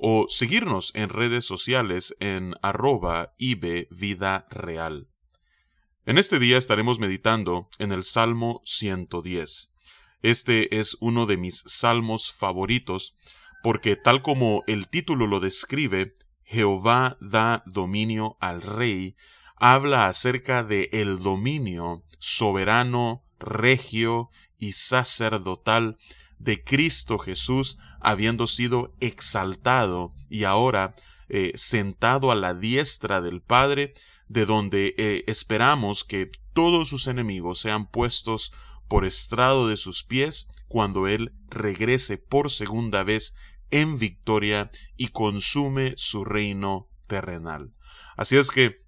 o seguirnos en redes sociales en arroba Vida Real. En este día estaremos meditando en el Salmo 110. Este es uno de mis salmos favoritos porque tal como el título lo describe, Jehová da dominio al rey, habla acerca de el dominio soberano, regio y sacerdotal de Cristo Jesús habiendo sido exaltado y ahora eh, sentado a la diestra del Padre, de donde eh, esperamos que todos sus enemigos sean puestos por estrado de sus pies cuando Él regrese por segunda vez en victoria y consume su reino terrenal. Así es que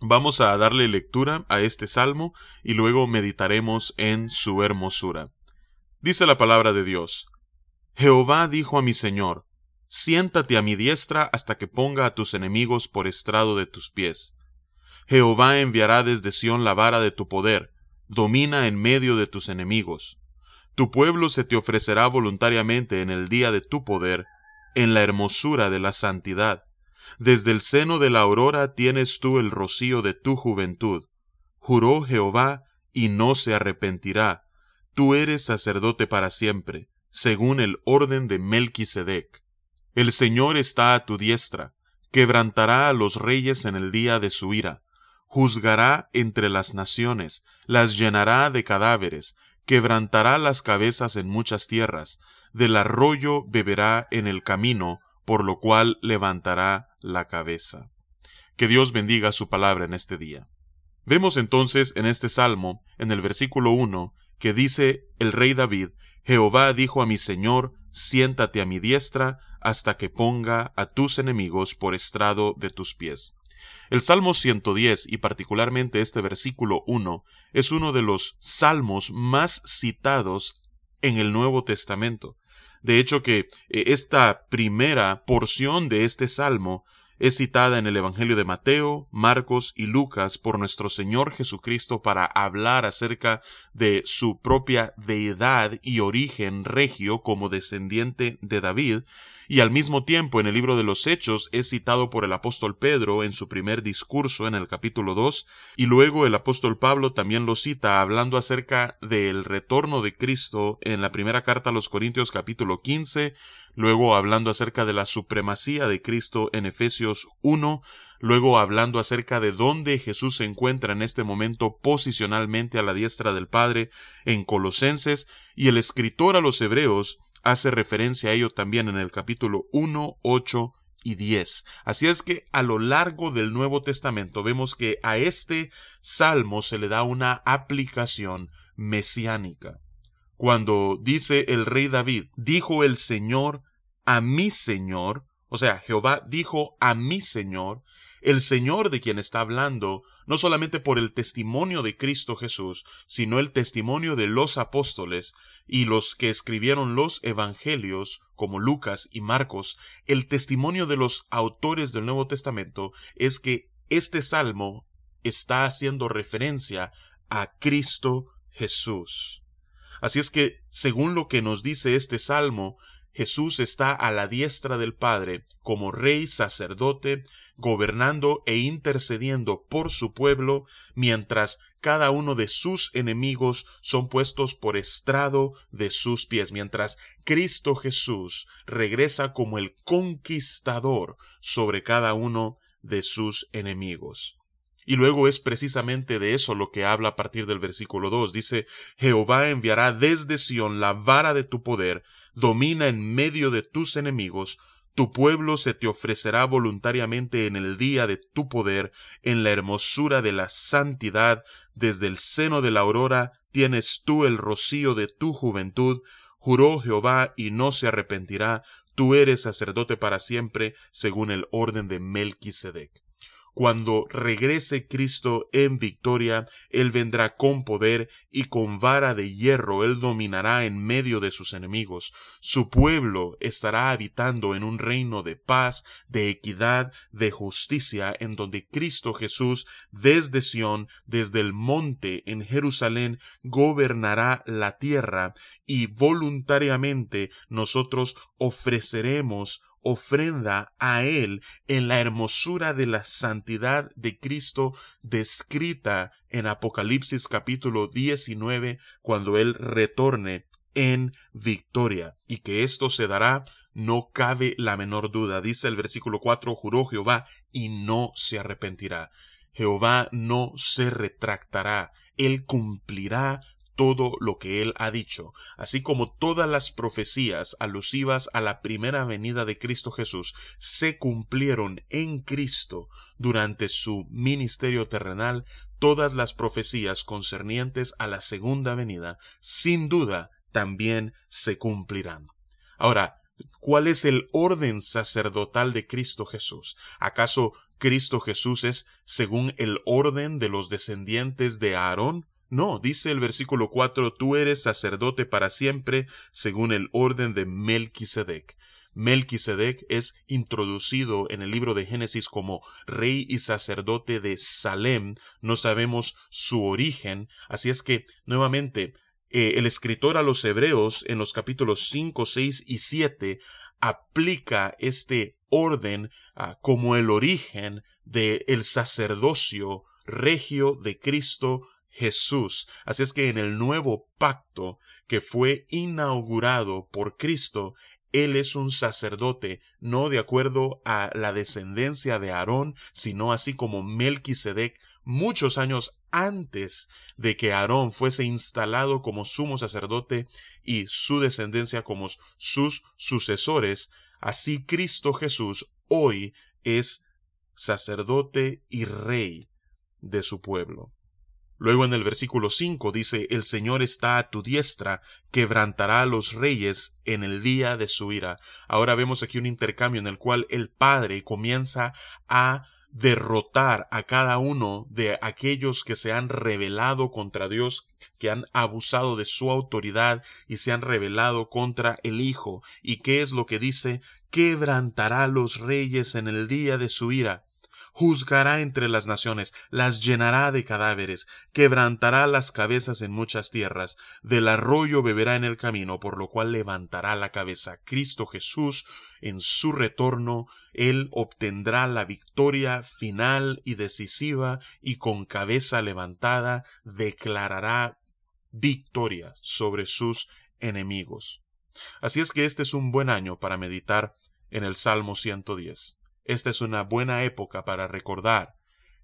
vamos a darle lectura a este salmo y luego meditaremos en su hermosura. Dice la palabra de Dios, Jehová dijo a mi Señor, siéntate a mi diestra hasta que ponga a tus enemigos por estrado de tus pies. Jehová enviará desde Sión la vara de tu poder, domina en medio de tus enemigos. Tu pueblo se te ofrecerá voluntariamente en el día de tu poder, en la hermosura de la santidad. Desde el seno de la aurora tienes tú el rocío de tu juventud. Juró Jehová y no se arrepentirá. Tú eres sacerdote para siempre según el orden de Melquisedec. El Señor está a tu diestra, quebrantará a los reyes en el día de su ira, juzgará entre las naciones, las llenará de cadáveres, quebrantará las cabezas en muchas tierras, del arroyo beberá en el camino, por lo cual levantará la cabeza. Que Dios bendiga su palabra en este día. Vemos entonces en este salmo, en el versículo 1, que dice el rey David, Jehová dijo a mi Señor, siéntate a mi diestra hasta que ponga a tus enemigos por estrado de tus pies. El Salmo 110 y particularmente este versículo 1 es uno de los salmos más citados en el Nuevo Testamento. De hecho que eh, esta primera porción de este salmo es citada en el Evangelio de Mateo, Marcos y Lucas por nuestro Señor Jesucristo para hablar acerca de su propia deidad y origen regio como descendiente de David, y al mismo tiempo en el libro de los Hechos es citado por el apóstol Pedro en su primer discurso en el capítulo 2, y luego el apóstol Pablo también lo cita hablando acerca del retorno de Cristo en la primera carta a los Corintios capítulo 15, luego hablando acerca de la supremacía de Cristo en Efesios 1, luego hablando acerca de dónde Jesús se encuentra en este momento posicionalmente a la diestra del Padre en Colosenses, y el escritor a los Hebreos hace referencia a ello también en el capítulo 1, 8 y 10. Así es que a lo largo del Nuevo Testamento vemos que a este salmo se le da una aplicación mesiánica. Cuando dice el rey David, dijo el Señor a mi Señor, o sea, Jehová dijo a mi Señor, el Señor de quien está hablando, no solamente por el testimonio de Cristo Jesús, sino el testimonio de los apóstoles y los que escribieron los evangelios, como Lucas y Marcos, el testimonio de los autores del Nuevo Testamento es que este salmo está haciendo referencia a Cristo Jesús. Así es que, según lo que nos dice este salmo, Jesús está a la diestra del Padre como rey sacerdote, gobernando e intercediendo por su pueblo, mientras cada uno de sus enemigos son puestos por estrado de sus pies, mientras Cristo Jesús regresa como el conquistador sobre cada uno de sus enemigos. Y luego es precisamente de eso lo que habla a partir del versículo 2. Dice, Jehová enviará desde Sión la vara de tu poder, domina en medio de tus enemigos, tu pueblo se te ofrecerá voluntariamente en el día de tu poder, en la hermosura de la santidad, desde el seno de la aurora tienes tú el rocío de tu juventud, juró Jehová y no se arrepentirá, tú eres sacerdote para siempre según el orden de Melquisedec. Cuando regrese Cristo en victoria, Él vendrá con poder y con vara de hierro Él dominará en medio de sus enemigos. Su pueblo estará habitando en un reino de paz, de equidad, de justicia, en donde Cristo Jesús, desde Sión, desde el monte en Jerusalén, gobernará la tierra y voluntariamente nosotros ofreceremos ofrenda a Él en la hermosura de la santidad de Cristo descrita en Apocalipsis capítulo 19 cuando Él retorne en victoria. Y que esto se dará, no cabe la menor duda. Dice el versículo 4, juró Jehová y no se arrepentirá. Jehová no se retractará. Él cumplirá todo lo que él ha dicho, así como todas las profecías alusivas a la primera venida de Cristo Jesús se cumplieron en Cristo durante su ministerio terrenal, todas las profecías concernientes a la segunda venida, sin duda, también se cumplirán. Ahora, ¿cuál es el orden sacerdotal de Cristo Jesús? ¿Acaso Cristo Jesús es según el orden de los descendientes de Aarón? No, dice el versículo 4, tú eres sacerdote para siempre según el orden de Melquisedec. Melquisedec es introducido en el libro de Génesis como rey y sacerdote de Salem. No sabemos su origen, así es que nuevamente eh, el escritor a los hebreos en los capítulos 5, 6 y 7 aplica este orden ah, como el origen del el sacerdocio regio de Cristo Jesús. Así es que en el nuevo pacto que fue inaugurado por Cristo, Él es un sacerdote, no de acuerdo a la descendencia de Aarón, sino así como Melquisedec, muchos años antes de que Aarón fuese instalado como sumo sacerdote y su descendencia como sus sucesores, así Cristo Jesús hoy es sacerdote y rey de su pueblo. Luego en el versículo 5 dice, El Señor está a tu diestra, quebrantará a los reyes en el día de su ira. Ahora vemos aquí un intercambio en el cual el Padre comienza a derrotar a cada uno de aquellos que se han rebelado contra Dios, que han abusado de su autoridad y se han rebelado contra el Hijo. ¿Y qué es lo que dice? Quebrantará a los reyes en el día de su ira juzgará entre las naciones, las llenará de cadáveres, quebrantará las cabezas en muchas tierras, del arroyo beberá en el camino, por lo cual levantará la cabeza. Cristo Jesús, en su retorno, él obtendrá la victoria final y decisiva, y con cabeza levantada declarará victoria sobre sus enemigos. Así es que este es un buen año para meditar en el Salmo 110. Esta es una buena época para recordar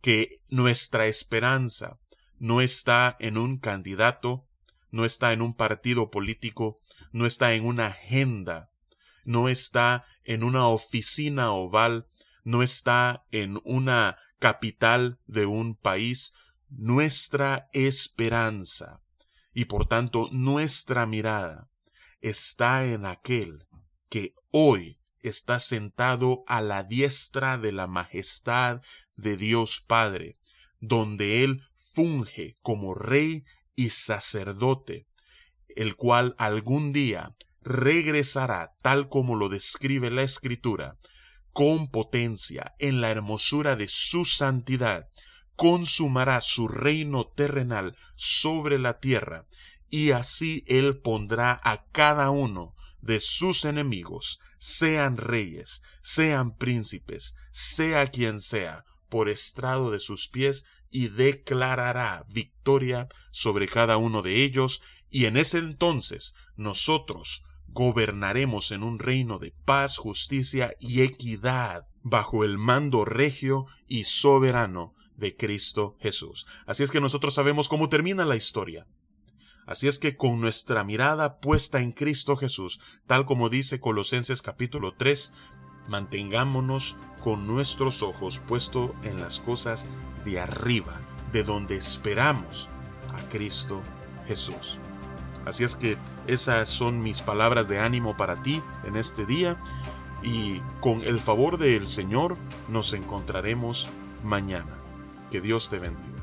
que nuestra esperanza no está en un candidato, no está en un partido político, no está en una agenda, no está en una oficina oval, no está en una capital de un país. Nuestra esperanza y por tanto nuestra mirada está en aquel que hoy está sentado a la diestra de la majestad de Dios Padre, donde Él funge como rey y sacerdote, el cual algún día regresará tal como lo describe la Escritura, con potencia en la hermosura de su santidad, consumará su reino terrenal sobre la tierra, y así él pondrá a cada uno de sus enemigos sean reyes, sean príncipes, sea quien sea, por estrado de sus pies, y declarará victoria sobre cada uno de ellos, y en ese entonces nosotros gobernaremos en un reino de paz, justicia y equidad bajo el mando regio y soberano de Cristo Jesús. Así es que nosotros sabemos cómo termina la historia. Así es que con nuestra mirada puesta en Cristo Jesús, tal como dice Colosenses capítulo 3, mantengámonos con nuestros ojos puestos en las cosas de arriba, de donde esperamos a Cristo Jesús. Así es que esas son mis palabras de ánimo para ti en este día y con el favor del Señor nos encontraremos mañana. Que Dios te bendiga.